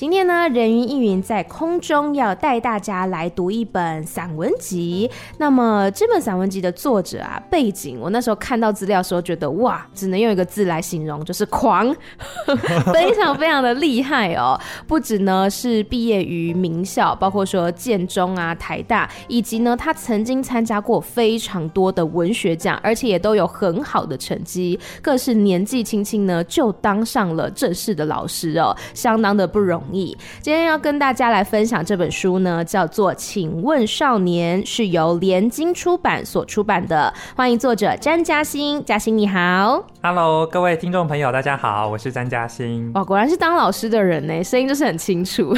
今天呢，人云亦云在空中要带大家来读一本散文集。那么这本散文集的作者啊，背景我那时候看到资料的时候，觉得哇，只能用一个字来形容，就是狂，非常非常的厉害哦。不止呢是毕业于名校，包括说建中啊、台大，以及呢他曾经参加过非常多的文学奖，而且也都有很好的成绩，更是年纪轻轻呢就当上了正式的老师哦，相当的不容易。今天要跟大家来分享这本书呢，叫做《请问少年》，是由联经出版所出版的。欢迎作者詹嘉欣，嘉欣你好，Hello，各位听众朋友，大家好，我是詹嘉欣。哇，果然是当老师的人呢，声音就是很清楚，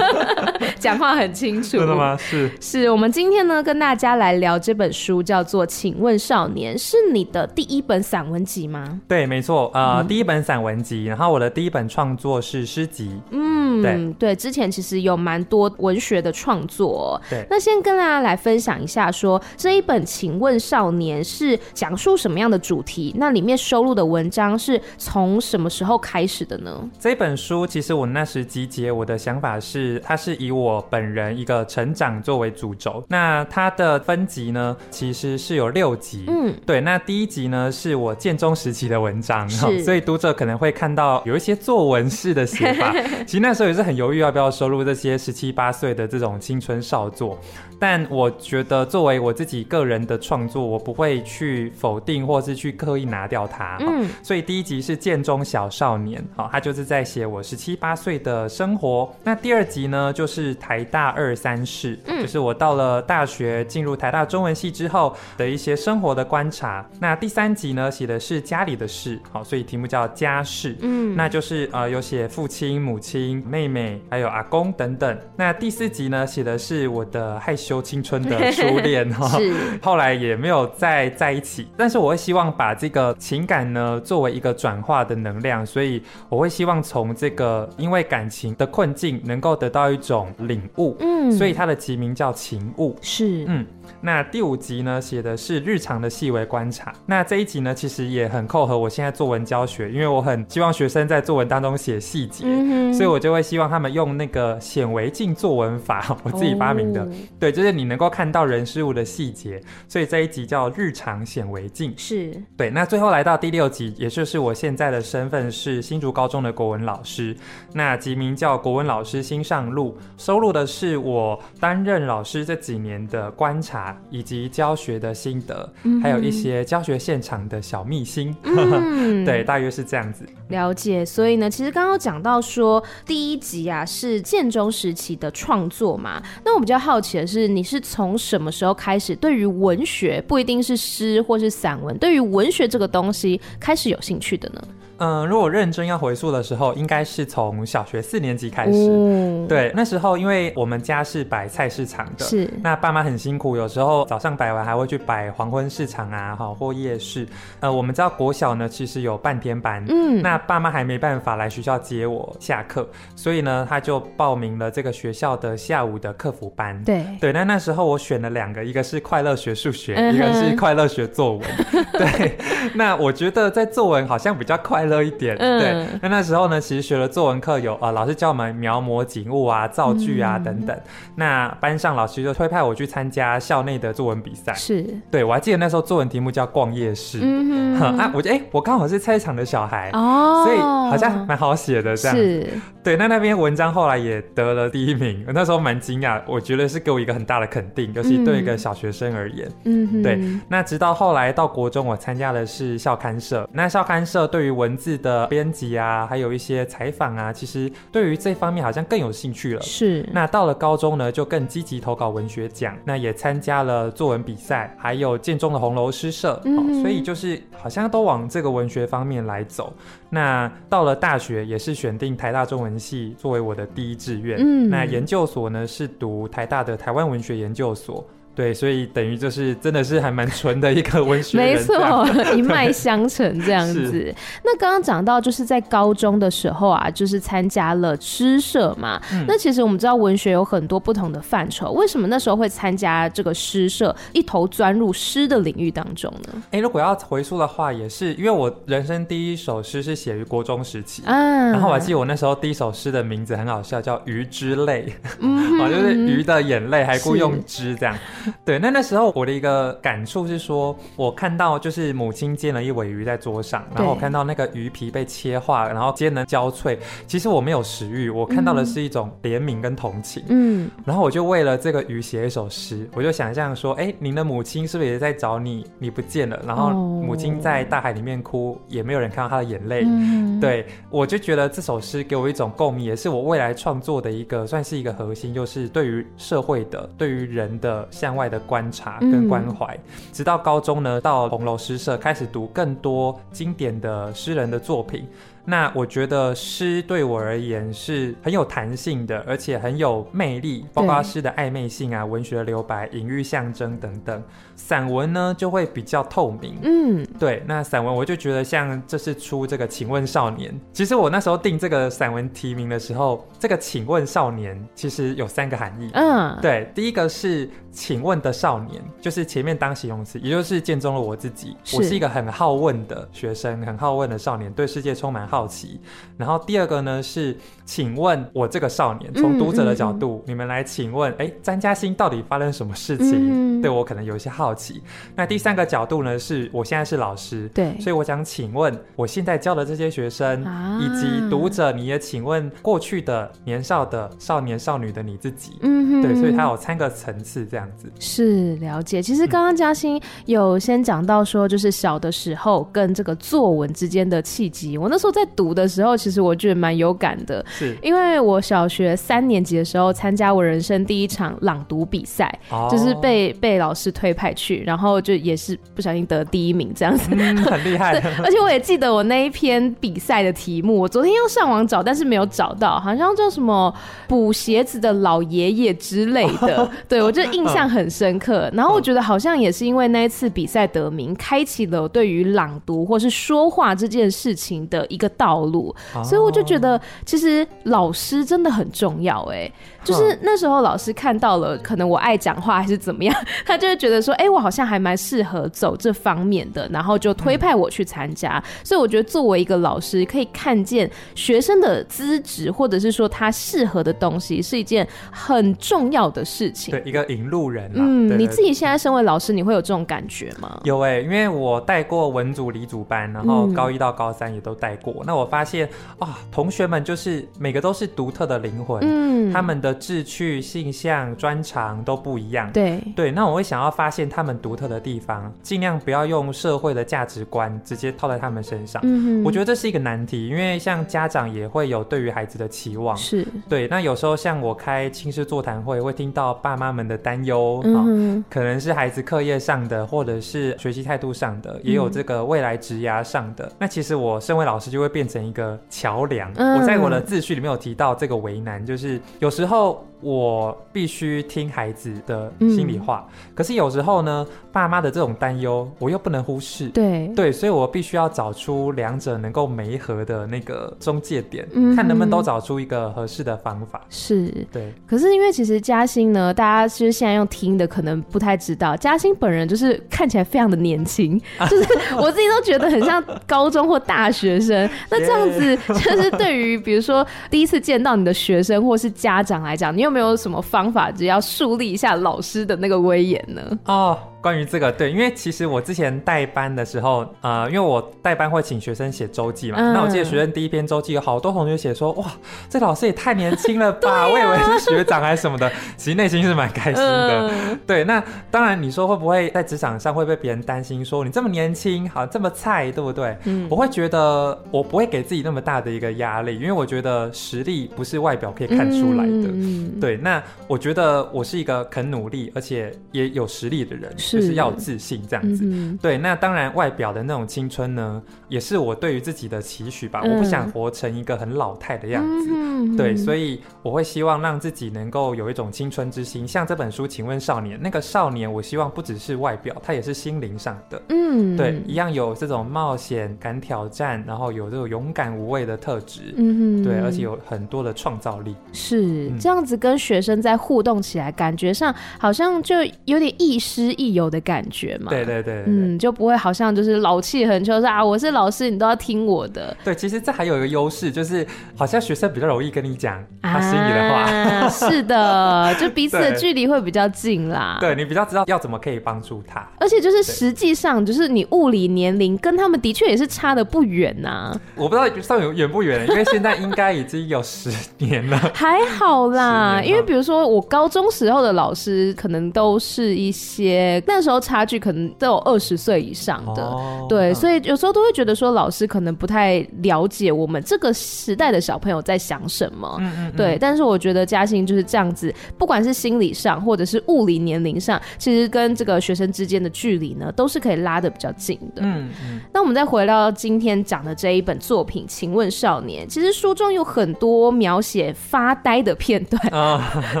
讲话很清楚。真的吗？是，是我们今天呢跟大家来聊这本书，叫做《请问少年》，是你的第一本散文集吗？对，没错，呃，嗯、第一本散文集，然后我的第一本创作是诗集，嗯。对，对，之前其实有蛮多文学的创作。对，那先跟大家来分享一下说，说这一本《请问少年》是讲述什么样的主题？那里面收录的文章是从什么时候开始的呢？这本书其实我那时集结我的想法是，它是以我本人一个成长作为主轴。那它的分级呢，其实是有六集。嗯，对，那第一集呢是我建中时期的文章，所以读者可能会看到有一些作文式的写法。其实那时候。也是很犹豫要不要收录这些十七八岁的这种青春少作，但我觉得作为我自己个人的创作，我不会去否定或是去刻意拿掉它。嗯，所以第一集是建中小少年，好，他就是在写我十七八岁的生活。那第二集呢，就是台大二三事，就是我到了大学进入台大中文系之后的一些生活的观察。那第三集呢，写的是家里的事，好，所以题目叫家事。嗯，那就是呃有写父亲、母亲、妹妹，还有阿公等等。那第四集呢，写的是我的害羞青春的初恋哈，是后来也没有再在一起。但是我会希望把这个情感呢，作为一个转化的能量，所以我会希望从这个因为感情的困境，能够得到一种领悟。嗯，所以它的集名叫情悟。是，嗯。那第五集呢，写的是日常的细微观察。那这一集呢，其实也很扣合我现在作文教学，因为我很希望学生在作文当中写细节，嗯、所以我就会希望他们用那个显微镜作文法，我自己发明的。哦、对，就是你能够看到人事物的细节，所以这一集叫日常显微镜。是对。那最后来到第六集，也就是我现在的身份是新竹高中的国文老师。那集名叫《国文老师新上路》，收录的是我担任老师这几年的观察。以及教学的心得，嗯、还有一些教学现场的小秘辛，嗯、对，大约是这样子。了解。所以呢，其实刚刚讲到说第一集啊是建中时期的创作嘛，那我比较好奇的是，你是从什么时候开始对于文学，不一定是诗或是散文，对于文学这个东西开始有兴趣的呢？嗯，如果认真要回溯的时候，应该是从小学四年级开始。嗯、对，那时候因为我们家是摆菜市场的，是那爸妈很辛苦，有时候早上摆完还会去摆黄昏市场啊，好或夜市。呃，我们知道国小呢其实有半天班，嗯，那爸妈还没办法来学校接我下课，所以呢他就报名了这个学校的下午的客服班。对对，那那时候我选了两个，一个是快乐学数学，嗯、一个是快乐学作文。对，那我觉得在作文好像比较快乐。一点，嗯、对。那那时候呢，其实学了作文课，有啊、呃，老师教我们描摹景物啊、造句啊、嗯、等等。那班上老师就推派我去参加校内的作文比赛。是，对，我还记得那时候作文题目叫逛夜市。嗯哼，啊，我觉得哎、欸，我刚好是菜场的小孩哦，所以好像蛮好写的这样。是，对。那那篇文章后来也得了第一名，我那时候蛮惊讶，我觉得是给我一个很大的肯定，尤其对一个小学生而言。嗯哼，对。那直到后来到国中，我参加的是校刊社。那校刊社对于文字的编辑啊，还有一些采访啊，其实对于这方面好像更有兴趣了。是。那到了高中呢，就更积极投稿文学奖，那也参加了作文比赛，还有建中的红楼诗社。嗯。哦，所以就是好像都往这个文学方面来走。那到了大学，也是选定台大中文系作为我的第一志愿。嗯。那研究所呢，是读台大的台湾文学研究所。对，所以等于就是真的是还蛮纯的一个文学人，没错，一脉相承这样子。那刚刚讲到就是在高中的时候啊，就是参加了诗社嘛。嗯、那其实我们知道文学有很多不同的范畴，为什么那时候会参加这个诗社，一头钻入诗的领域当中呢？哎、欸，如果要回溯的话，也是因为我人生第一首诗是写于国中时期，嗯，然后我还记得我那时候第一首诗的名字很好笑，叫《鱼之泪》，嗯，啊，就是鱼的眼泪，还故意用之这样。对，那那时候我的一个感触是说，我看到就是母亲煎了一尾鱼在桌上，然后我看到那个鱼皮被切化，然后煎的焦脆。其实我没有食欲，我看到的是一种怜悯跟同情。嗯，然后我就为了这个鱼写一首诗，我就想象说，哎，您的母亲是不是也在找你？你不见了，然后母亲在大海里面哭，也没有人看到她的眼泪。嗯，对，我就觉得这首诗给我一种共鸣，也是我未来创作的一个算是一个核心，就是对于社会的、对于人的向外的观察跟关怀，嗯、直到高中呢，到红楼诗社开始读更多经典的诗人的作品。那我觉得诗对我而言是很有弹性的，而且很有魅力，包括诗的暧昧性啊、文学的留白、隐喻象征等等。散文呢就会比较透明，嗯，对。那散文我就觉得像这是出这个《请问少年》，其实我那时候定这个散文题名的时候，这个《请问少年》其实有三个含义，嗯，对。第一个是请问的少年，就是前面当形容词，也就是见中了我自己，是我是一个很好问的学生，很好问的少年，对世界充满好奇。然后第二个呢是，请问我这个少年，从读者的角度，嗯嗯嗯你们来请问，哎，詹嘉欣到底发生什么事情？对我可能有一些好奇。那第三个角度呢，是我现在是老师，对，所以我想请问，我现在教的这些学生，啊、以及读者，你也请问过去的年少的少年少女的你自己，嗯哼，对，所以它有三个层次这样子。是了解。其实刚刚嘉欣有先讲到说，就是小的时候跟这个作文之间的契机。我那时候在读的时候，其实我觉得蛮有感的，是因为我小学三年级的时候参加我人生第一场朗读比赛，哦、就是被被老师推派去，然后就也是不小心得第一名这样子，嗯、很厉害。对，而且我也记得我那一篇比赛的题目，我昨天又上网找，但是没有找到，好像叫什么“补鞋子的老爷爷”之类的。哦、对，我就印象很深刻。然后我觉得好像也是因为那一次比赛得名，开启了我对于朗读或是说话这件事情的一个道路。哦、所以我就觉得，其实老师真的很重要。哎，就是那时候老师看到了，可能我爱讲话还是怎么样，他就会觉得说，哎，我好像还蛮适合走这方面的，然后就推派我去参加。嗯、所以我觉得作为一个老师，可以看见学生的资质，或者是说他适合的东西，是一件很重要的事情。对，一个引路人。嗯，你自己现在身为老师，你会有这种感觉吗？有哎、欸，因为我带过文组、理组班，然后高一到高三也都带过。嗯、那我发现啊、哦，同学们就是每个都是独特的灵魂，嗯，他们的志趣、性向、专长都不一样。对对，那我会想要发现他们独特的地方，尽量不要用社会的价值观直接套在他们身上。嗯哼，我觉得这是一个难题，因为像家长也会有对于孩子的期望。是，对。那有时候像我开亲师座谈会，会听到爸妈们的担忧，嗯、哦，可能是孩子课业上的，或者是学习态度上的，也有这个未来职涯上的。嗯、那其实我身为老师，就会变成一个桥梁。嗯、我在我的自序里面有提到这个为难，就是有时候。我必须听孩子的心里话，嗯、可是有时候呢，爸妈的这种担忧我又不能忽视。对对，所以我必须要找出两者能够媒合的那个中介点，嗯、看能不能都找出一个合适的方法。是，对。可是因为其实嘉欣呢，大家其实现在用听的可能不太知道，嘉欣本人就是看起来非常的年轻，就是我自己都觉得很像高中或大学生。那这样子 就是对于比如说第一次见到你的学生或是家长来讲，你有没有什么方法，只要树立一下老师的那个威严呢？哦。关于这个，对，因为其实我之前代班的时候，呃，因为我代班会请学生写周记嘛，嗯、那我记得学生第一篇周记有好多同学写说，哇，这老师也太年轻了吧，啊、我以为是学长还是什么的，其实内心是蛮开心的。嗯、对，那当然你说会不会在职场上会被别人担心说你这么年轻，好这么菜，对不对？嗯，我会觉得我不会给自己那么大的一个压力，因为我觉得实力不是外表可以看出来的。嗯，对，那我觉得我是一个肯努力而且也有实力的人。是就是要自信这样子。嗯、对，那当然外表的那种青春呢，也是我对于自己的期许吧。嗯、我不想活成一个很老态的样子。嗯、对，所以我会希望让自己能够有一种青春之心。像这本书，请问少年，那个少年，我希望不只是外表，他也是心灵上的。嗯，对，一样有这种冒险、敢挑战，然后有这种勇敢无畏的特质。嗯，对，而且有很多的创造力。是这样子跟学生在互动起来，感觉上好像就有点亦师亦友的感觉嘛。对对对，嗯，就不会好像就是老气横秋，说啊，我是老师，你都要听我的。对，其实这还有一个优势，就是好像学生比较容易跟你讲他心里的话。啊、是的，就彼此的距离会比较近啦。对，你比较知道要怎么可以帮助他，而且就是实际上就是你物理年龄跟他们的确也是差的不远呐、啊。我不知道上远不远，因为现在应该已经有十年了。还好啦，因为比如说我高中时候的老师，可能都是一些那时候差距可能都有二十岁以上的，哦、对，所以有时候都会觉得说老师可能不太了解我们这个时代的小朋友在想什么，嗯嗯嗯对。但是我觉得嘉兴就是这样子，不管是心理上或者是物理年龄上，其实跟这个学生之间的距离呢，都是可以拉的比较近的。嗯嗯。那我们再回到今天讲的这一本作品，请问少年，其实书中有很多描写发呆的片段 啊，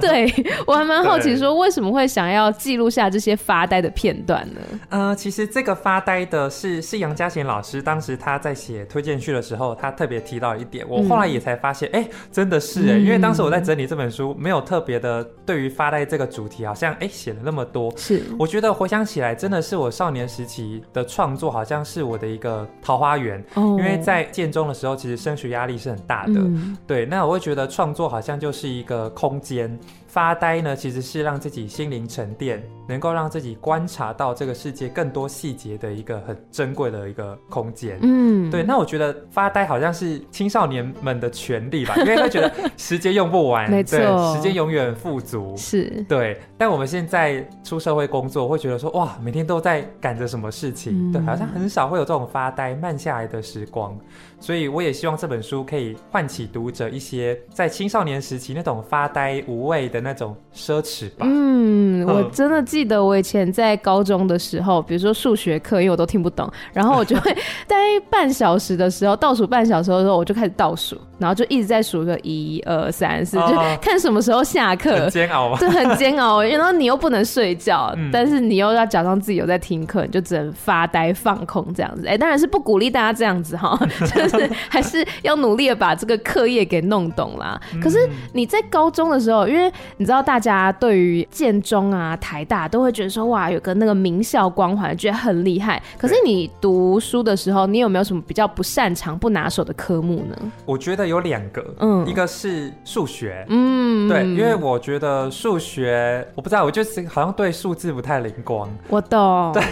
对，我还蛮好奇，说为什么会想要记录下这些发呆的片段呢？呃，其实这个发呆的是是杨嘉贤老师，当时他在写推荐序的时候，他特别提到一点，我后来也才发现，哎、嗯欸，真的是哎、欸，因为当时我在整理这本书，没有特别的对于发呆这个主题，好像哎写了那么多，是，我觉得回想起来，真的是我少年时期的创作，好像是我的一个桃花源，哦、因为在建中的时候，其实升学压力是很大的，嗯、对，那我会觉得创作好像就是一个空间。发呆呢，其实是让自己心灵沉淀，能够让自己观察到这个世界更多细节的一个很珍贵的一个空间。嗯，对。那我觉得发呆好像是青少年们的权利吧，因为他觉得时间用不完，没错，对，时间永远富足。是，对。但我们现在出社会工作，会觉得说，哇，每天都在赶着什么事情，嗯、对，好像很少会有这种发呆、慢下来的时光。所以我也希望这本书可以唤起读者一些在青少年时期那种发呆无畏的那种奢侈吧。嗯，我真的记得我以前在高中的时候，比如说数学课，因为我都听不懂，然后我就会待半小时的时候，倒数半小时的时候，我就开始倒数，然后就一直在数个一二三四，就看什么时候下课。很煎熬吗？对，很煎熬。然后你又不能睡觉，嗯、但是你又要假装自己有在听课，你就只能发呆放空这样子。哎、欸，当然是不鼓励大家这样子哈。还是要努力的把这个课业给弄懂啦。可是你在高中的时候，因为你知道大家对于建中啊、台大都会觉得说哇，有个那个名校光环，觉得很厉害。可是你读书的时候，你有没有什么比较不擅长、不拿手的科目呢？我觉得有两个，嗯，一个是数学，嗯，对，因为我觉得数学，我不知道，我就是好像对数字不太灵光。我懂，对，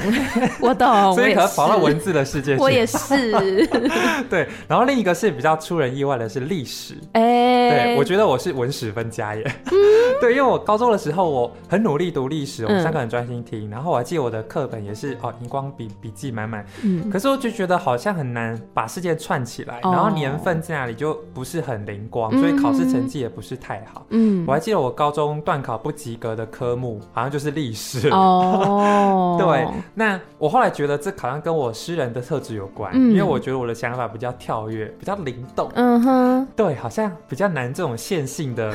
我懂，所以可能跑到文字的世界去。我也是，对。然后另一个是比较出人意外的是历史，哎、欸，对，我觉得我是文史分家耶，嗯、对，因为我高中的时候我很努力读历史，我们三个很专心听，嗯、然后我还记得我的课本也是哦，荧光笔笔记满满，嗯，可是我就觉得好像很难把事件串起来，哦、然后年份在哪里就不是很灵光，所以考试成绩也不是太好，嗯，我还记得我高中段考不及格的科目好像就是历史，哦，对，那我后来觉得这好像跟我诗人的特质有关，嗯、因为我觉得我的想法比较跳跃，比较灵动，嗯哼，对，好像比较难这种线性的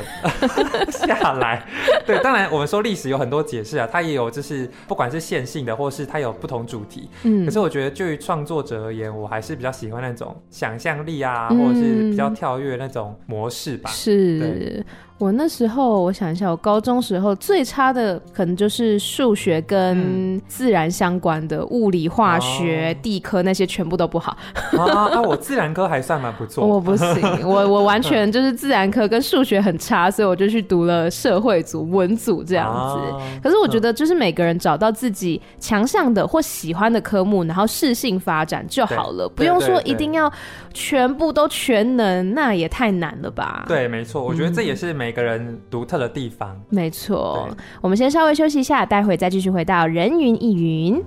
下来。对，当然我们说历史有很多解释啊，它也有就是不管是线性的，或是它有不同主题。嗯，可是我觉得就于创作者而言，我还是比较喜欢那种想象力啊，嗯、或者是比较跳跃那种模式吧。是。对我那时候，我想一下，我高中时候最差的可能就是数学跟自然相关的，物理、化学、地科那些全部都不好。啊，那我自然科还算蛮不错。我不行，我我完 全就是自然科跟数学很差，所以我就去读了社会组、文组这样子。可是我觉得，就是每个人找到自己强项的或喜欢的科目，然后适性发展就好了，不用说一定要全部都全能，那也太难了吧？对，没错，我觉得这也是每。一个人独特的地方，没错。我们先稍微休息一下，待会再继续回到人云亦云。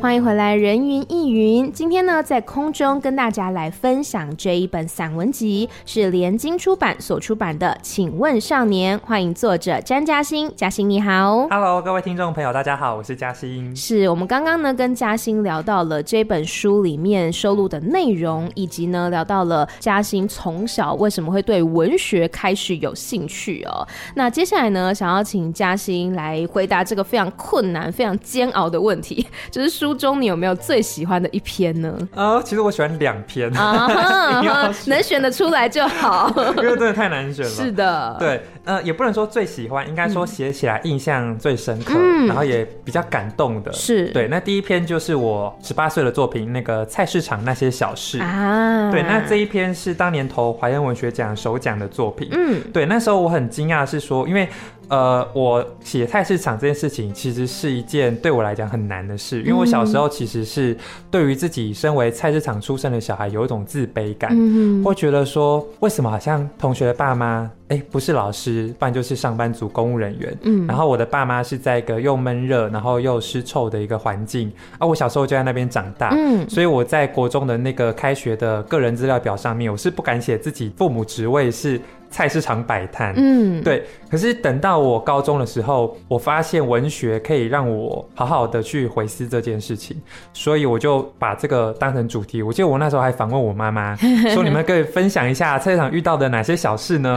欢迎回来，人云亦云。今天呢，在空中跟大家来分享这一本散文集，是联经出版所出版的《请问少年》。欢迎作者詹嘉欣，嘉欣你好。Hello，各位听众朋友，大家好，我是嘉欣。是我们刚刚呢跟嘉欣聊到了这本书里面收录的内容，以及呢聊到了嘉欣从小为什么会对文学开始有兴趣哦。那接下来呢，想要请嘉欣来回答这个非常困难、非常煎熬的问题，就是书。书中你有没有最喜欢的一篇呢？啊、呃，其实我喜欢两篇啊，能选得出来就好，因为真的太难选了。是的，对，呃，也不能说最喜欢，应该说写起来印象最深刻，嗯、然后也比较感动的。是对，那第一篇就是我十八岁的作品，那个菜市场那些小事啊。对，那这一篇是当年投华研文学奖首奖的作品。嗯，对，那时候我很惊讶是说，因为。呃，我写菜市场这件事情，其实是一件对我来讲很难的事，因为我小时候其实是对于自己身为菜市场出身的小孩有一种自卑感，嗯，会觉得说，为什么好像同学的爸妈，哎，不是老师，不然就是上班族、公务人员，嗯，然后我的爸妈是在一个又闷热，然后又湿臭的一个环境，啊，我小时候就在那边长大，嗯，所以我在国中的那个开学的个人资料表上面，我是不敢写自己父母职位是。菜市场摆摊，嗯，对。可是等到我高中的时候，我发现文学可以让我好好的去回思这件事情，所以我就把这个当成主题。我记得我那时候还访问我妈妈，说你们可以分享一下菜市场遇到的哪些小事呢？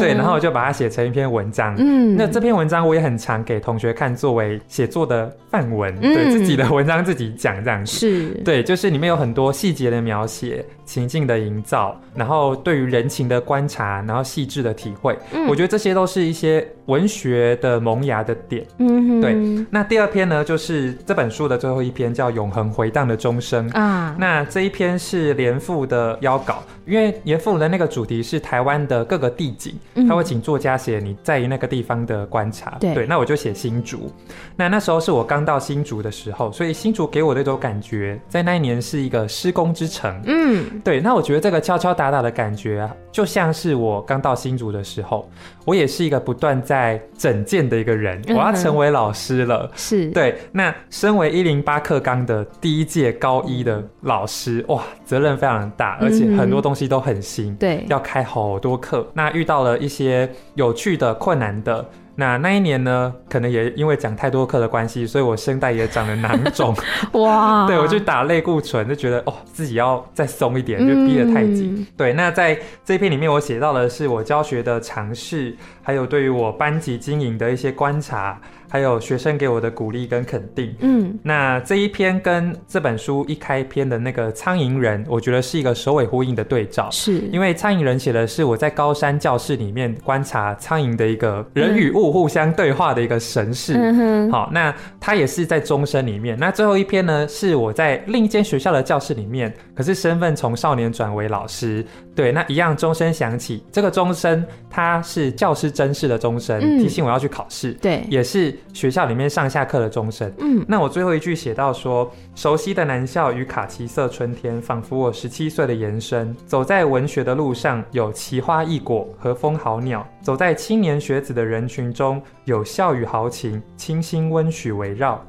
对，然后我就把它写成一篇文章。嗯，那这篇文章我也很常给同学看，作为写作的范文，对自己的文章自己讲这样子。是，对，就是里面有很多细节的描写。情境的营造，然后对于人情的观察，然后细致的体会，嗯，我觉得这些都是一些文学的萌芽的点。嗯，对。那第二篇呢，就是这本书的最后一篇，叫《永恒回荡的钟声》啊。那这一篇是连富的邀稿，因为连富的那个主题是台湾的各个地景，他会请作家写你在于那个地方的观察。对，对，那我就写新竹。那那时候是我刚到新竹的时候，所以新竹给我的一种感觉，在那一年是一个施工之城。嗯。对，那我觉得这个敲敲打打的感觉啊，就像是我刚到新竹的时候，我也是一个不断在整建的一个人，我要成为老师了。嗯、是对，那身为一零八课纲的第一届高一的老师，哇，责任非常大，而且很多东西都很新，对、嗯，要开好多课。那遇到了一些有趣的、困难的。那那一年呢，可能也因为讲太多课的关系，所以我声带也长了囊肿。哇！对，我去打类固醇，就觉得哦，自己要再松一点，就逼得太紧。嗯、对，那在这一篇里面，我写到的是我教学的尝试，还有对于我班级经营的一些观察。还有学生给我的鼓励跟肯定，嗯，那这一篇跟这本书一开篇的那个苍蝇人，我觉得是一个首尾呼应的对照，是。因为苍蝇人写的是我在高山教室里面观察苍蝇的一个人与物互相对话的一个神事，嗯哼，好，那他也是在钟声里面，那最后一篇呢是我在另一间学校的教室里面，可是身份从少年转为老师，对，那一样钟声响起，这个钟声它是教师甄试的钟声，提醒我要去考试，对，也是。学校里面上下课的钟声，嗯，那我最后一句写到说，熟悉的南校与卡其色春天，仿佛我十七岁的延伸。走在文学的路上，有奇花异果和风好鸟；走在青年学子的人群中，有笑语豪情、清新温煦围绕。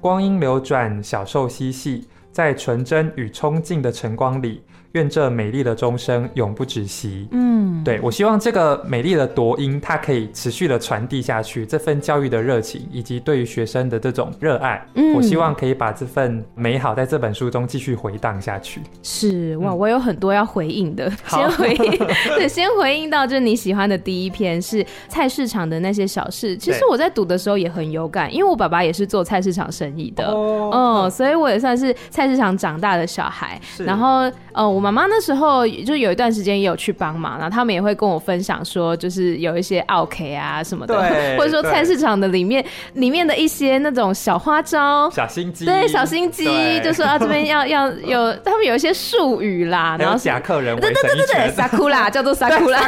光阴流转，小兽嬉戏，在纯真与冲劲的晨光里。愿这美丽的钟声永不止息。嗯，对，我希望这个美丽的铎音，它可以持续的传递下去，这份教育的热情，以及对于学生的这种热爱。嗯，我希望可以把这份美好在这本书中继续回荡下去。是哇，我有很多要回应的，嗯、先回应，对，先回应到就是你喜欢的第一篇是菜市场的那些小事。其实我在读的时候也很有感，因为我爸爸也是做菜市场生意的，哦，嗯，所以我也算是菜市场长大的小孩。然后，呃，我。妈妈那时候就有一段时间也有去帮忙，然后他们也会跟我分享说，就是有一些奥 K 啊什么的，或者说菜市场的里面里面的一些那种小花招、小心机，对，小心机，就说啊这边要 要有，他们有一些术语啦，然后假客人，对对对对对，萨库拉 叫做萨库拉。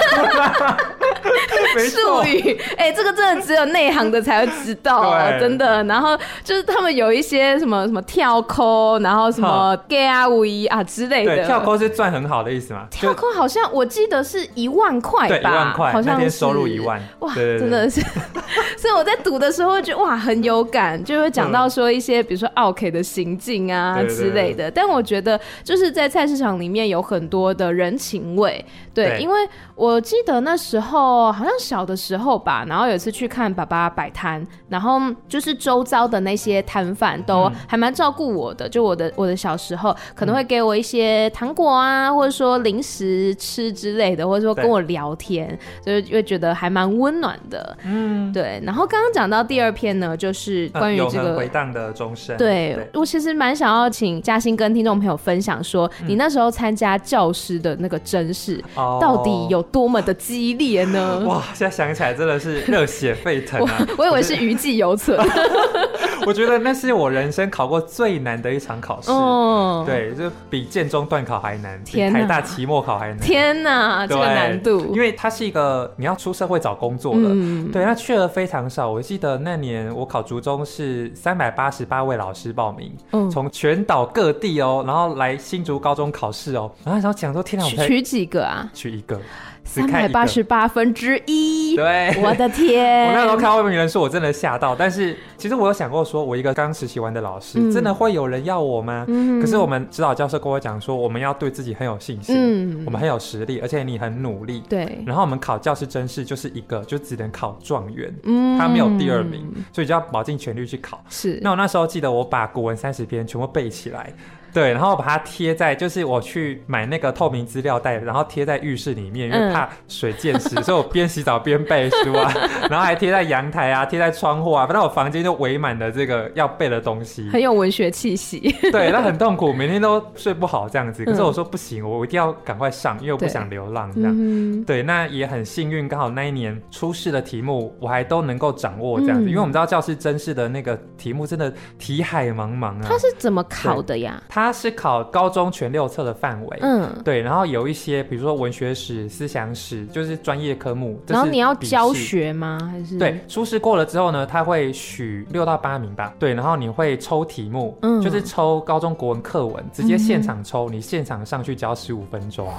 术语，哎、欸，这个真的只有内行的才会知道啊，真的。然后就是他们有一些什么什么跳扣，然后什么 gay 啊、weave 啊之类的。跳扣是赚很好的意思吗？跳空好像我记得是一万块吧，对，一万块，好像那天收入一万。哇，真的是。所以我在赌的时候觉得哇很有感，就会讲到说一些比如说奥 K 的行径啊之类的。但我觉得就是在菜市场里面有很多的人情味，对，对因为我记得那时候好像小的时候吧，然后有一次去看爸爸摆摊，然后就是周遭的那些摊贩都还蛮照顾我的，就我的我的小时候可能会给我一些糖果啊，或者说零食吃之类的，或者说跟我聊天，就是会觉得还蛮温暖的。嗯，对。然后刚刚讲到第二篇呢，就是关于这个回荡的钟声。对，我其实蛮想要请嘉欣跟听众朋友分享说，你那时候参加教师的那个甄试，到底有多么的激烈呢？哇，现在想起来真的是热血沸腾啊！我以为是余悸犹存。我觉得那是我人生考过最难的一场考试。哦，对，就比建中段考还难，比台大期末考还难。天哪，这个难度！因为它是一个你要出社会找工作的，对，那去了非常少。我记得那年我考竹中是三百八十八位老师报名，从全岛各地哦，然后来新竹高中考试哦，然后想讲说天哪，我取几个啊？取一个。三百八十八分之一，对，我的天！我那时候看外面人说，我真的吓到。但是其实我有想过，说我一个刚实习完的老师，嗯、真的会有人要我吗？嗯、可是我们指导教授跟我讲说，我们要对自己很有信心，嗯、我们很有实力，而且你很努力。对。然后我们考教师真试就是一个，就只能考状元，嗯，他没有第二名，所以就要卯尽全力去考。是。那我那时候记得我把古文三十篇全部背起来。对，然后把它贴在，就是我去买那个透明资料袋，然后贴在浴室里面，因为怕水溅湿，嗯、所以我边洗澡边背书啊，然后还贴在阳台啊，贴在窗户啊，反正我房间就围满了这个要背的东西，很有文学气息。对，那很痛苦，每天都睡不好这样子。可是我说不行，我一定要赶快上，因为我不想流浪这样。嗯、对，那也很幸运，刚好那一年出试的题目我还都能够掌握这样子，嗯、因为我们知道教师真试的那个题目真的题海茫茫啊。他是怎么考的呀？他是考高中全六册的范围，嗯，对，然后有一些，比如说文学史、思想史，就是专业科目。然后你要教学吗？还是对，初试过了之后呢，他会许六到八名吧，对，然后你会抽题目，嗯，就是抽高中国文课文，直接现场抽，你现场上去教十五分钟。哇，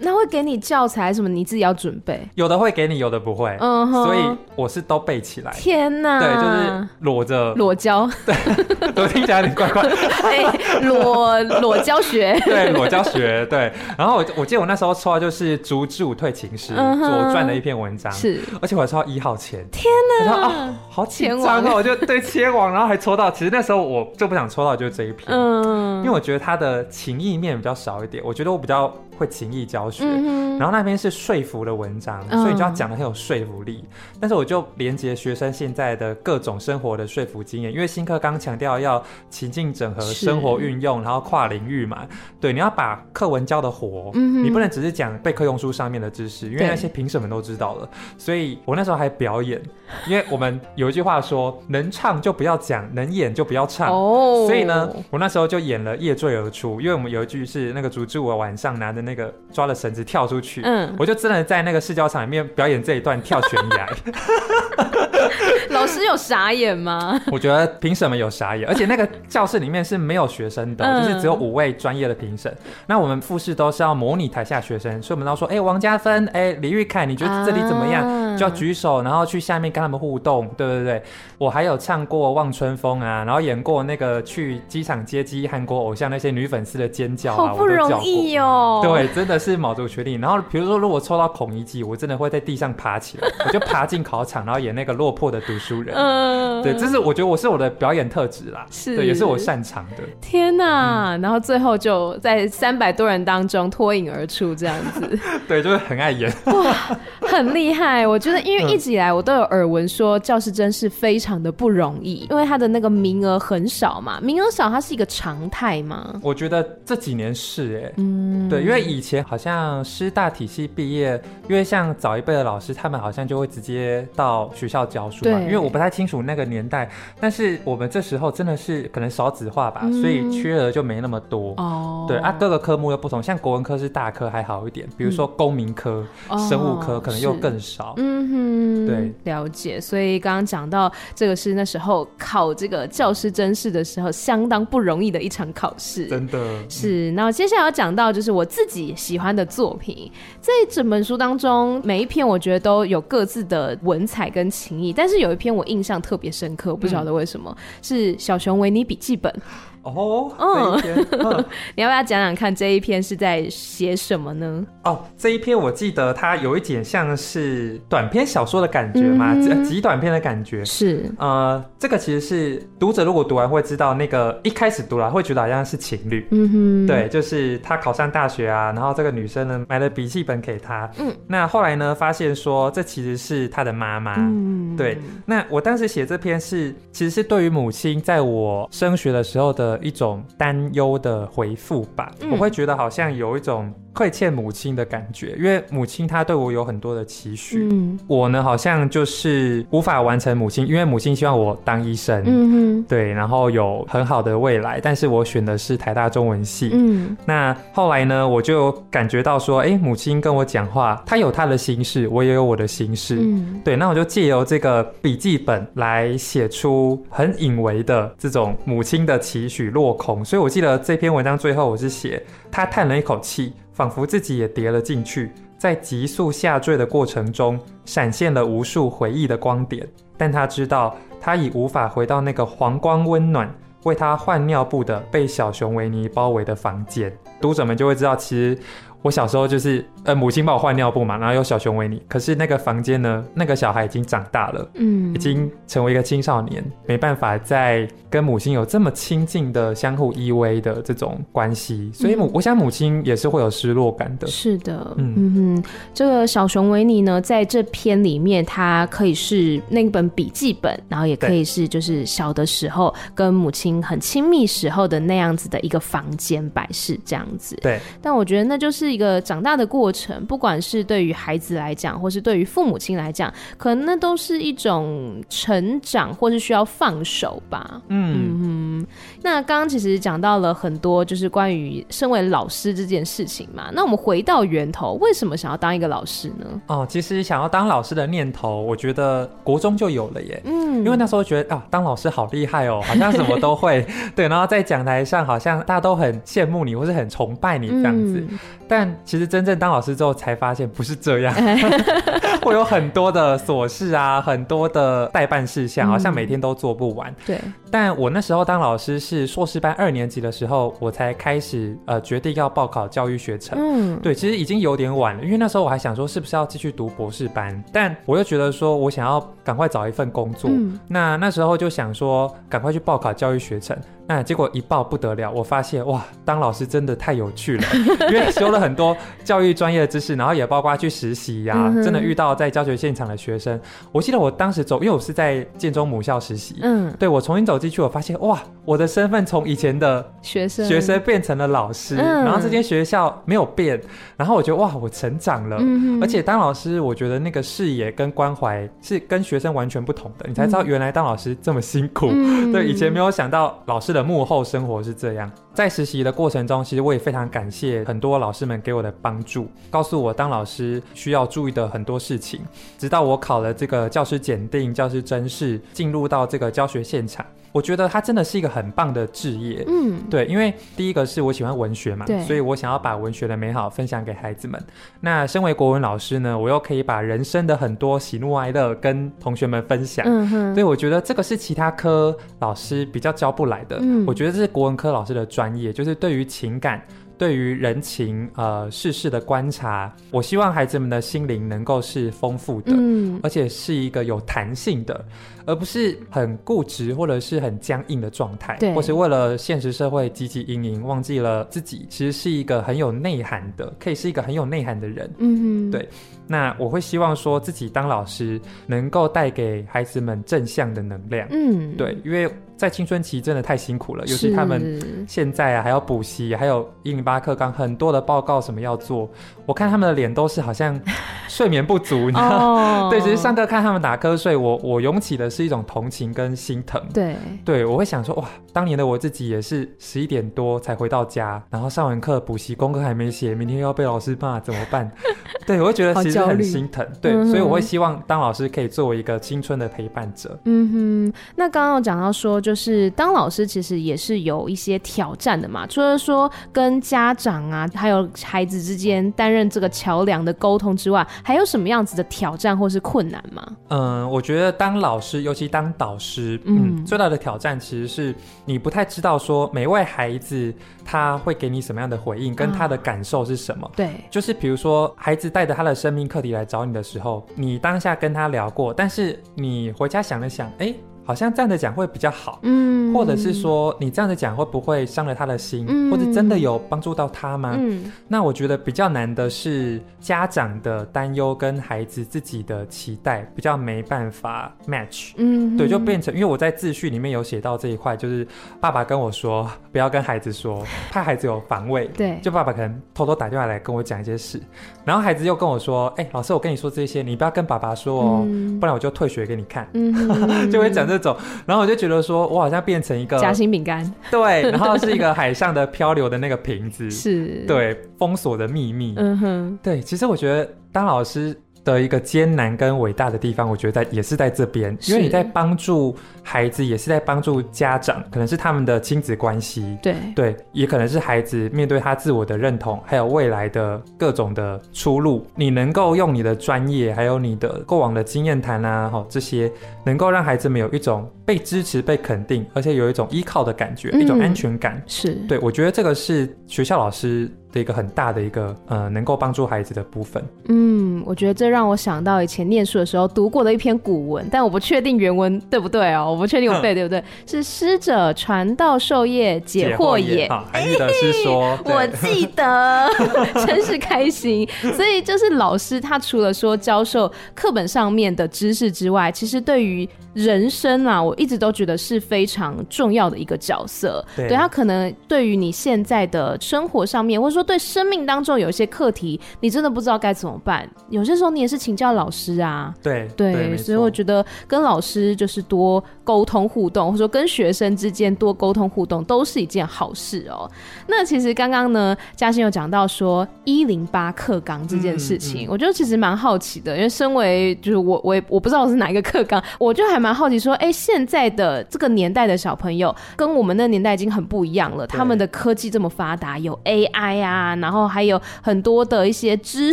那会给你教材什么？你自己要准备？有的会给你，有的不会，嗯，所以我是都背起来。天哪，对，就是裸着裸教，对，我听起来有点怪怪。哎，裸裸教。教学。对，裸教学对，然后我我记得我那时候抽到就是竹之舞退秦师左传的一篇文章，是，而且我还抽到一号签，天哪，啊，好紧张哦，我就对切王，然后还抽到，其实那时候我就不想抽到就是这一篇，嗯，因为我觉得他的情意面比较少一点，我觉得我比较。会情意教学，嗯、然后那边是说服的文章，嗯、所以就要讲的很有说服力。但是我就连接学生现在的各种生活的说服经验，因为新课刚强调要情境整合、生活运用，然后跨领域嘛。对，你要把课文教的活，嗯、你不能只是讲备课用书上面的知识，因为那些评审们都知道了。所以我那时候还表演，因为我们有一句话说：能唱就不要讲，能演就不要唱。哦，所以呢，我那时候就演了夜醉而出，因为我们有一句是那个组织，我晚上拿着那个抓了绳子跳出去，嗯，我就真的在那个试教场里面表演这一段跳悬崖。老师有傻眼吗？我觉得评审们有傻眼，而且那个教室里面是没有学生的，嗯、就是只有五位专业的评审。那我们复试都是要模拟台下学生，所以我们都说，哎、欸，王家芬，哎、欸，李玉凯，你觉得这里怎么样？啊、就要举手，然后去下面跟他们互动。对对对，我还有唱过《望春风》啊，然后演过那个去机场接机韩国偶像那些女粉丝的尖叫啊，好不容易哦。对，真的是卯足全力。然后比如说，如果抽到孔乙己，我真的会在地上爬起来，我就爬进考场，然后演那个落魄的读书人。嗯，对，这是我觉得我是我的表演特质啦，是，对，也是我擅长的。天哪！嗯、然后最后就在三百多人当中脱颖而出，这样子。对，就是很爱演。哇，很厉害！我觉得，因为一直以来我都有耳闻说教师真是非常的不容易，因为他的那个名额很少嘛，名额少，它是一个常态吗？我觉得这几年是哎、欸，嗯，对，因为以前好像师大体系毕业，因为像早一辈的老师，他们好像就会直接到学校教书嘛，因为我不太清楚那个年代，但是我们这时候真的是可能少子化吧，嗯、所以缺额就没那么多。哦，对啊，各个科目又不同，像国文科是大科还好一点，比如说公民科、嗯、生物科可能又更少。嗯哼，对，了解。所以刚刚讲到这个是那时候考这个教师真试的时候相当不容易的一场考试，真的是。那接下来要讲到就是我自己喜欢的作品，在整本书当中每一篇我觉得都有各自的文采跟情谊，但是有一篇我印象特别深刻，我不晓得为什么，嗯、是《小熊维尼笔记本》。哦，嗯，你要不要讲讲看这一篇是在写什么呢？哦，这一篇我记得它有一点像是短篇小说的感觉嘛，嗯、极短篇的感觉。是，呃，这个其实是读者如果读完会知道，那个一开始读来会觉得好像是情侣。嗯哼，对，就是他考上大学啊，然后这个女生呢买了笔记本给他。嗯，那后来呢发现说这其实是他的妈妈。嗯，对。那我当时写这篇是其实是对于母亲在我升学的时候的。一种担忧的回复吧，嗯、我会觉得好像有一种亏欠母亲的感觉，因为母亲她对我有很多的期许，嗯、我呢好像就是无法完成母亲，因为母亲希望我当医生，嗯哼。对，然后有很好的未来，但是我选的是台大中文系，嗯，那后来呢，我就感觉到说，哎、欸，母亲跟我讲话，她有她的心事，我也有我的心事，嗯，对，那我就借由这个笔记本来写出很隐微的这种母亲的期许落空，所以我记得这篇文章最后我是写，她叹了一口气。仿佛自己也跌了进去，在急速下坠的过程中，闪现了无数回忆的光点。但他知道，他已无法回到那个黄光温暖、为他换尿布的被小熊维尼包围的房间。读者们就会知道，其实。我小时候就是，呃，母亲帮我换尿布嘛，然后有小熊维尼。可是那个房间呢，那个小孩已经长大了，嗯，已经成为一个青少年，没办法再跟母亲有这么亲近的相互依偎的这种关系。所以母，嗯、我想母亲也是会有失落感的。是的，嗯，嗯哼，这个小熊维尼呢，在这篇里面，它可以是那本笔记本，然后也可以是就是小的时候跟母亲很亲密时候的那样子的一个房间摆饰这样子。对，但我觉得那就是。一个长大的过程，不管是对于孩子来讲，或是对于父母亲来讲，可能那都是一种成长，或是需要放手吧。嗯嗯哼。那刚刚其实讲到了很多，就是关于身为老师这件事情嘛。那我们回到源头，为什么想要当一个老师呢？哦，其实想要当老师的念头，我觉得国中就有了耶。嗯，因为那时候觉得啊，当老师好厉害哦，好像什么都会。对，然后在讲台上，好像大家都很羡慕你，或是很崇拜你这样子。但其实真正当老师之后，才发现不是这样，会有很多的琐事啊，很多的待办事项，好像每天都做不完。嗯、对。但我那时候当老师是硕士班二年级的时候，我才开始呃决定要报考教育学程。嗯。对，其实已经有点晚了，因为那时候我还想说是不是要继续读博士班，但我又觉得说我想要赶快找一份工作。嗯。那那时候就想说赶快去报考教育学程。那结果一报不得了，我发现哇，当老师真的太有趣了，因为修了很多教育专业的知识，然后也包括去实习呀、啊，嗯、真的遇到在教学现场的学生。我记得我当时走，因为我是在建中母校实习，嗯，对，我重新走进去，我发现哇，我的身份从以前的学生学生变成了老师，嗯、然后这间学校没有变，然后我觉得哇，我成长了，嗯、而且当老师，我觉得那个视野跟关怀是跟学生完全不同的，你才知道原来当老师这么辛苦，嗯、对，以前没有想到老师的幕后生活是这样，在实习的过程中，其实我也非常感谢很多老师们给我的帮助，告诉我当老师需要注意的很多事情。直到我考了这个教师检定、教师甄试，进入到这个教学现场。我觉得它真的是一个很棒的职业，嗯，对，因为第一个是我喜欢文学嘛，所以我想要把文学的美好分享给孩子们。那身为国文老师呢，我又可以把人生的很多喜怒哀乐跟同学们分享，嗯哼，所以我觉得这个是其他科老师比较教不来的，嗯，我觉得这是国文科老师的专业，就是对于情感。对于人情呃世事的观察，我希望孩子们的心灵能够是丰富的，嗯，而且是一个有弹性的，而不是很固执或者是很僵硬的状态，对，或是为了现实社会汲汲营营，忘记了自己其实是一个很有内涵的，可以是一个很有内涵的人，嗯嗯，对。那我会希望说自己当老师能够带给孩子们正向的能量，嗯，对，因为在青春期真的太辛苦了，尤其他们现在啊还要补习，还有一零八课纲很多的报告什么要做，我看他们的脸都是好像睡眠不足，你知道？对，只是上课看他们打瞌睡，我我涌起的是一种同情跟心疼。对，对我会想说，哇，当年的我自己也是十一点多才回到家，然后上完课补习功课还没写，明天又要被老师骂，怎么办？对，我会觉得其实很心疼。对，嗯、所以我会希望当老师可以作为一个青春的陪伴者。嗯哼，那刚刚有讲到说，就是当老师其实也是有一些挑战的嘛。除了说跟家长啊，还有孩子之间担任这个桥梁的沟通之外，还有什么样子的挑战或是困难吗？嗯，我觉得当老师，尤其当导师，嗯，嗯最大的挑战其实是你不太知道说每位孩子他会给你什么样的回应，跟他的感受是什么。对，就是比如说孩子带着他的生命课题来找你的时候，你当下跟他聊过，但是你回家想了想，哎。好像这样的讲会比较好，嗯，或者是说你这样的讲会不会伤了他的心，嗯，或者真的有帮助到他吗？嗯，那我觉得比较难的是家长的担忧跟孩子自己的期待比较没办法 match，嗯，对，就变成因为我在自序里面有写到这一块，就是爸爸跟我说不要跟孩子说，怕孩子有防卫，对，就爸爸可能偷偷打电话来跟我讲一些事，然后孩子又跟我说，哎，老师我跟你说这些，你不要跟爸爸说哦，嗯，不然我就退学给你看，嗯，就会讲。这种，然后我就觉得说，我好像变成一个夹心饼干，对，然后是一个海上的漂流的那个瓶子，是。对封锁的秘密，嗯哼，对，其实我觉得当老师。的一个艰难跟伟大的地方，我觉得在也是在这边，因为你在帮助孩子，也是在帮助家长，可能是他们的亲子关系，对。对，也可能是孩子面对他自我的认同，还有未来的各种的出路。你能够用你的专业，还有你的过往的经验谈啊，哈，这些能够让孩子们有一种被支持、被肯定，而且有一种依靠的感觉，嗯、一种安全感。是。对，我觉得这个是学校老师的一个很大的一个呃，能够帮助孩子的部分。嗯，我觉得这让我想到以前念书的时候读过的一篇古文，但我不确定原文对不对哦，我不确定我背对不对。是师者，传道授业解惑也。好，还记得是说，欸、我记得，真是开心。所以就是老师他除了说教授课本上面的知识之外，其实对于人生啊，我一直都觉得是非常重要的一个角色。对，对他可能对于你现在的生活上面，或者说对生命当中有一些课题，你真的不知道该怎么办。有些时候你也是请教老师啊。对对，所以我觉得跟老师就是多沟通互动，或者说跟学生之间多沟通互动，都是一件好事哦。那其实刚刚呢，嘉欣有讲到说一零八课纲这件事情，嗯嗯、我觉得其实蛮好奇的，因为身为就是我我也我不知道我是哪一个课纲，我就还。蛮好奇说，哎、欸，现在的这个年代的小朋友跟我们那个年代已经很不一样了。他们的科技这么发达，有 AI 啊，然后还有很多的一些知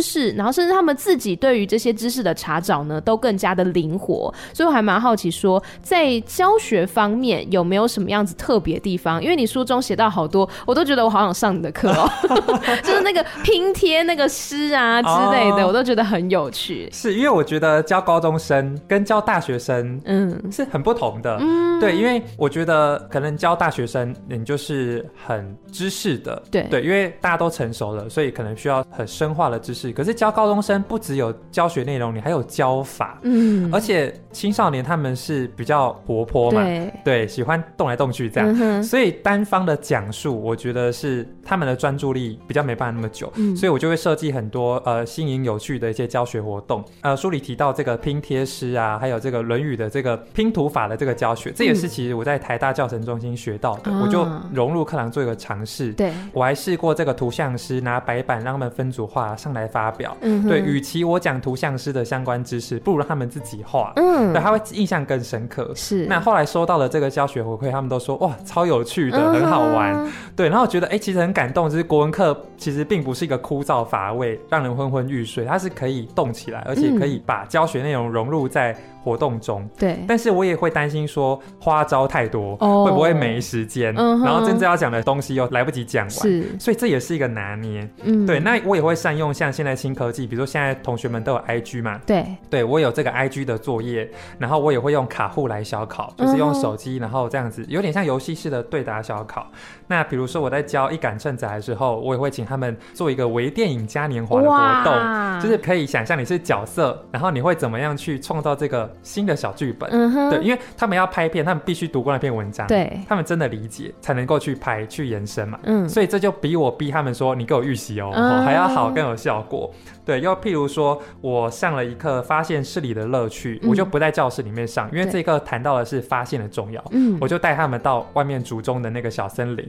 识，然后甚至他们自己对于这些知识的查找呢，都更加的灵活。所以我还蛮好奇说，在教学方面有没有什么样子特别地方？因为你书中写到好多，我都觉得我好想上你的课哦，就是那个拼贴那个诗啊之类的，哦、我都觉得很有趣。是因为我觉得教高中生跟教大学生，嗯。嗯，是很不同的。嗯，对，因为我觉得可能教大学生，你就是很知识的。对对，因为大家都成熟了，所以可能需要很深化的知识。可是教高中生，不只有教学内容，你还有教法。嗯，而且青少年他们是比较活泼嘛，对，对，喜欢动来动去这样。嗯，所以单方的讲述，我觉得是他们的专注力比较没办法那么久。嗯，所以我就会设计很多呃新颖有趣的一些教学活动。呃，书里提到这个拼贴诗啊，还有这个《论语》的这个。拼图法的这个教学，这也是其实我在台大教程中心学到的，嗯、我就融入课堂做一个尝试。对，我还试过这个图像师拿白板让他们分组画上来发表。嗯哼，对，与其我讲图像师的相关知识，不如让他们自己画。嗯，对，他会印象更深刻。是，那后来收到了这个教学回馈，他们都说哇，超有趣的，嗯、很好玩。对，然后我觉得哎、欸，其实很感动，就是国文课其实并不是一个枯燥乏味、让人昏昏欲睡，它是可以动起来，而且可以把教学内容融入在。活动中，对，但是我也会担心说花招太多，oh, 会不会没时间？Uh. 然后真正要讲的东西又来不及讲完，是，所以这也是一个拿捏。嗯，对，那我也会善用像现在新科技，比如说现在同学们都有 IG 嘛，对，对我有这个 IG 的作业，然后我也会用卡户来小考，就是用手机，然后这样子有点像游戏式的对答小考。那比如说我在教一杆秤仔的时候，我也会请他们做一个微电影嘉年华的活动，就是可以想象你是角色，然后你会怎么样去创造这个新的小剧本。嗯哼，对，因为他们要拍片，他们必须读过那篇文章，对，他们真的理解才能够去拍去延伸嘛。嗯，所以这就比我逼他们说你给我预习哦，嗯、还要好更有效果。对，又譬如说我上了一课发现事理的乐趣，嗯、我就不在教室里面上，因为这课谈到的是发现的重要。嗯，我就带他们到外面竹中的那个小森林。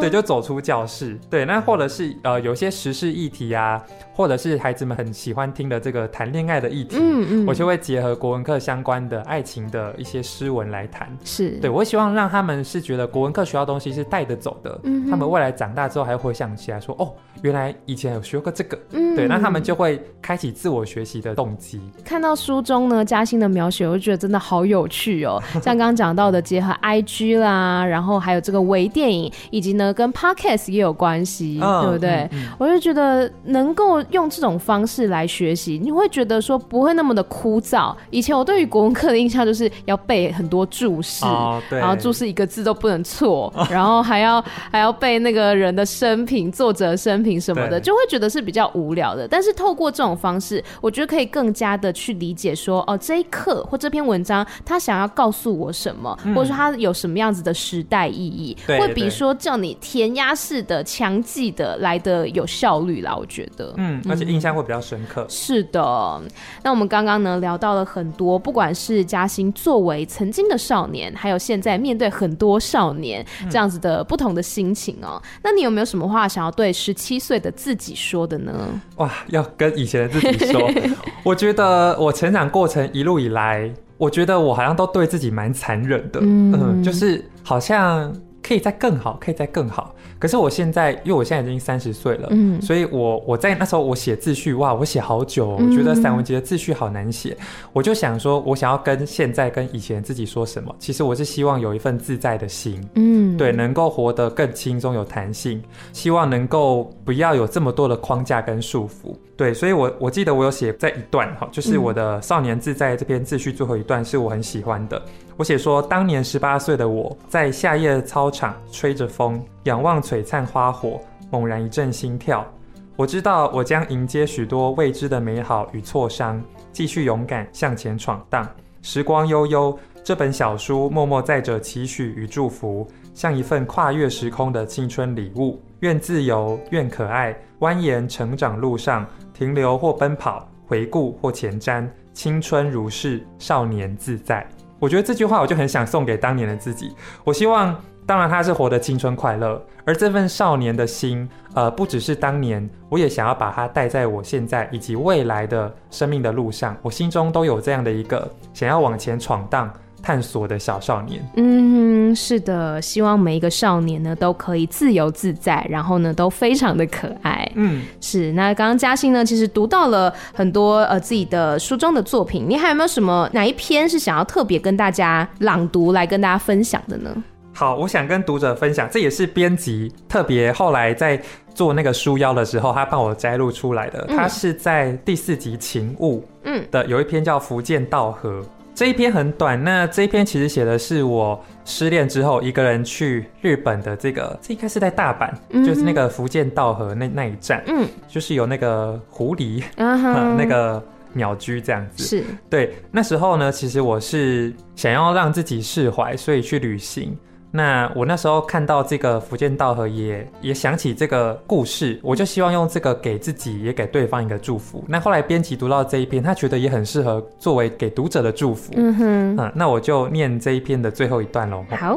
对，就走出教室。对，那或者是呃有些时事议题啊，或者是孩子们很喜欢听的这个谈恋爱的议题，嗯嗯，我就会结合国文课相关的爱情的一些诗文来谈。是，对，我希望让他们是觉得国文课学到东西是带得走的。嗯，他们未来长大之后还会回想起来说，哦，原来以前有学过这个。嗯，对，那他们就会开启自我学习的动机。看到书中呢，嘉兴的描写，我就觉得真的好有趣哦。像刚刚讲到的，结合 IG 啦，然后还有这个微电影，以及呢跟 Podcast 也有关系，嗯、对不对？嗯嗯、我就觉得能够用这种方式来学习，你会觉得说不会那么的枯燥。以前我对于国文课的印象就是要背很多注释，哦、然后注释一个字都不能错，哦、然后还要还要背那个人的生平、作者生平什么的，就会觉得是比较无聊的。但是透过这种方式，我觉得可以更加的去理解说，哦，这一刻或这篇文章他想要告诉我什么，嗯、或者说他有什么样子的时代意义，对会比说叫你填鸭式的强记的来的有效率啦。我觉得，嗯，而且印象会比较深刻。嗯、是的，那我们刚刚呢聊到了很多，不管是嘉欣作为曾经的少年，还有现在面对很多少年这样子的不同的心情哦、喔。嗯、那你有没有什么话想要对十七岁的自己说的呢？哇，要跟以前的自己说，我觉得我成长过程一路以来，我觉得我好像都对自己蛮残忍的，嗯，嗯，就是好像可以再更好，可以再更好。可是我现在，因为我现在已经三十岁了，嗯，所以我我在那时候我写自序，哇，我写好久哦，我觉得散文集的自序好难写，嗯，我就想说，我想要跟现在跟以前自己说什么？其实我是希望有一份自在的心，嗯，对，能够活得更轻松有弹性，希望能够不要有这么多的框架跟束缚，对，所以我我记得我有写在一段哈，就是我的少年自在这篇自序最后一段是我很喜欢的。我写说，当年十八岁的我在夏夜操场吹着风，仰望璀璨花火，猛然一阵心跳。我知道我将迎接许多未知的美好与挫伤，继续勇敢向前闯荡。时光悠悠，这本小书默默载着期许与祝福，像一份跨越时空的青春礼物。愿自由，愿可爱，蜿蜒成长路上，停留或奔跑，回顾或前瞻，青春如是，少年自在。我觉得这句话我就很想送给当年的自己。我希望，当然他是活得青春快乐，而这份少年的心，呃，不只是当年，我也想要把它带在我现在以及未来的生命的路上。我心中都有这样的一个想要往前闯荡。探索的小少年，嗯，是的，希望每一个少年呢都可以自由自在，然后呢都非常的可爱，嗯，是。那刚刚嘉欣呢，其实读到了很多呃自己的书中的作品，你还有没有什么哪一篇是想要特别跟大家朗读来跟大家分享的呢？好，我想跟读者分享，这也是编辑特别后来在做那个书腰的时候，他帮我摘录出来的，他、嗯、是在第四集情物嗯的有一篇叫《福建道河》。这一篇很短，那这一篇其实写的是我失恋之后一个人去日本的这个，这应该是在大阪，嗯、就是那个福建道河那那一站，嗯，就是有那个狐狸，嗯哼，那个鸟居这样子，是对。那时候呢，其实我是想要让自己释怀，所以去旅行。那我那时候看到这个福建道和也也想起这个故事，我就希望用这个给自己也给对方一个祝福。那后来编辑读到这一篇，他觉得也很适合作为给读者的祝福。嗯哼，嗯，那我就念这一篇的最后一段喽。好。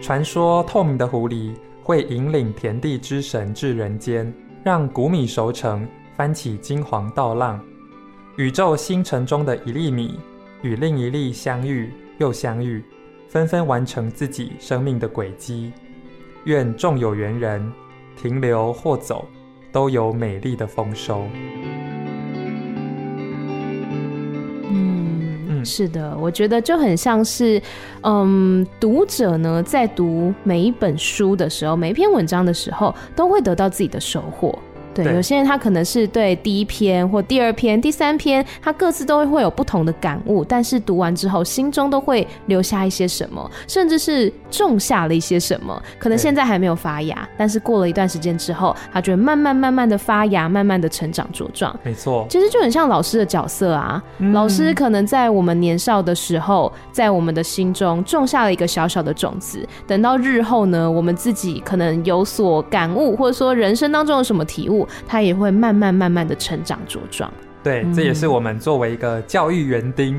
传说透明的狐狸会引领田地之神至人间，让谷米熟成，翻起金黄稻浪。宇宙星辰中的一粒米与另一粒相遇。又相遇，纷纷完成自己生命的轨迹。愿众有缘人停留或走，都有美丽的丰收。嗯是的，我觉得就很像是，嗯，读者呢在读每一本书的时候，每一篇文章的时候，都会得到自己的收获。对，有些人他可能是对第一篇或第二篇、第三篇，他各自都会有不同的感悟，但是读完之后，心中都会留下一些什么，甚至是种下了一些什么。可能现在还没有发芽，但是过了一段时间之后，他就会慢慢慢慢的发芽，慢慢的成长茁壮。没错，其实就很像老师的角色啊。嗯、老师可能在我们年少的时候，在我们的心中种下了一个小小的种子，等到日后呢，我们自己可能有所感悟，或者说人生当中有什么体悟。他也会慢慢慢慢的成长茁壮。对，这也是我们作为一个教育园丁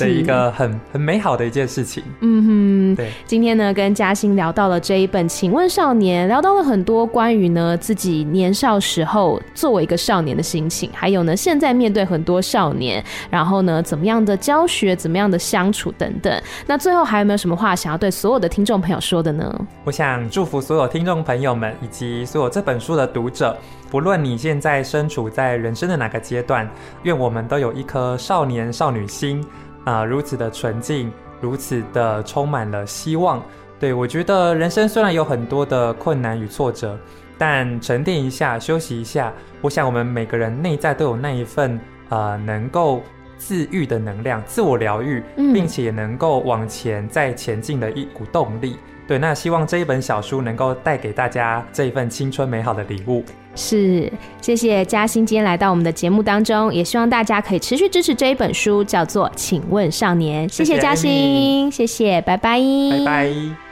的一个很很美好的一件事情。嗯哼，对。今天呢，跟嘉欣聊到了这一本《请问少年》，聊到了很多关于呢自己年少时候作为一个少年的心情，还有呢现在面对很多少年，然后呢怎么样的教学，怎么样的相处等等。那最后还有没有什么话想要对所有的听众朋友说的呢？我想祝福所有听众朋友们以及所有这本书的读者。不论你现在身处在人生的哪个阶段，愿我们都有一颗少年少女心啊、如此的纯净，如此的充满了希望。对，我觉得人生虽然有很多的困难与挫折，但沉淀一下，休息一下，我想我们每个人内在都有那一份呃能够自愈的能量，自我疗愈，并且能够往前再前进的一股动力。对，那希望这一本小书能够带给大家这一份青春美好的礼物。是，谢谢嘉欣今天来到我们的节目当中，也希望大家可以持续支持这一本书，叫做《请问少年》。谢谢嘉欣，谢谢，拜拜，拜拜。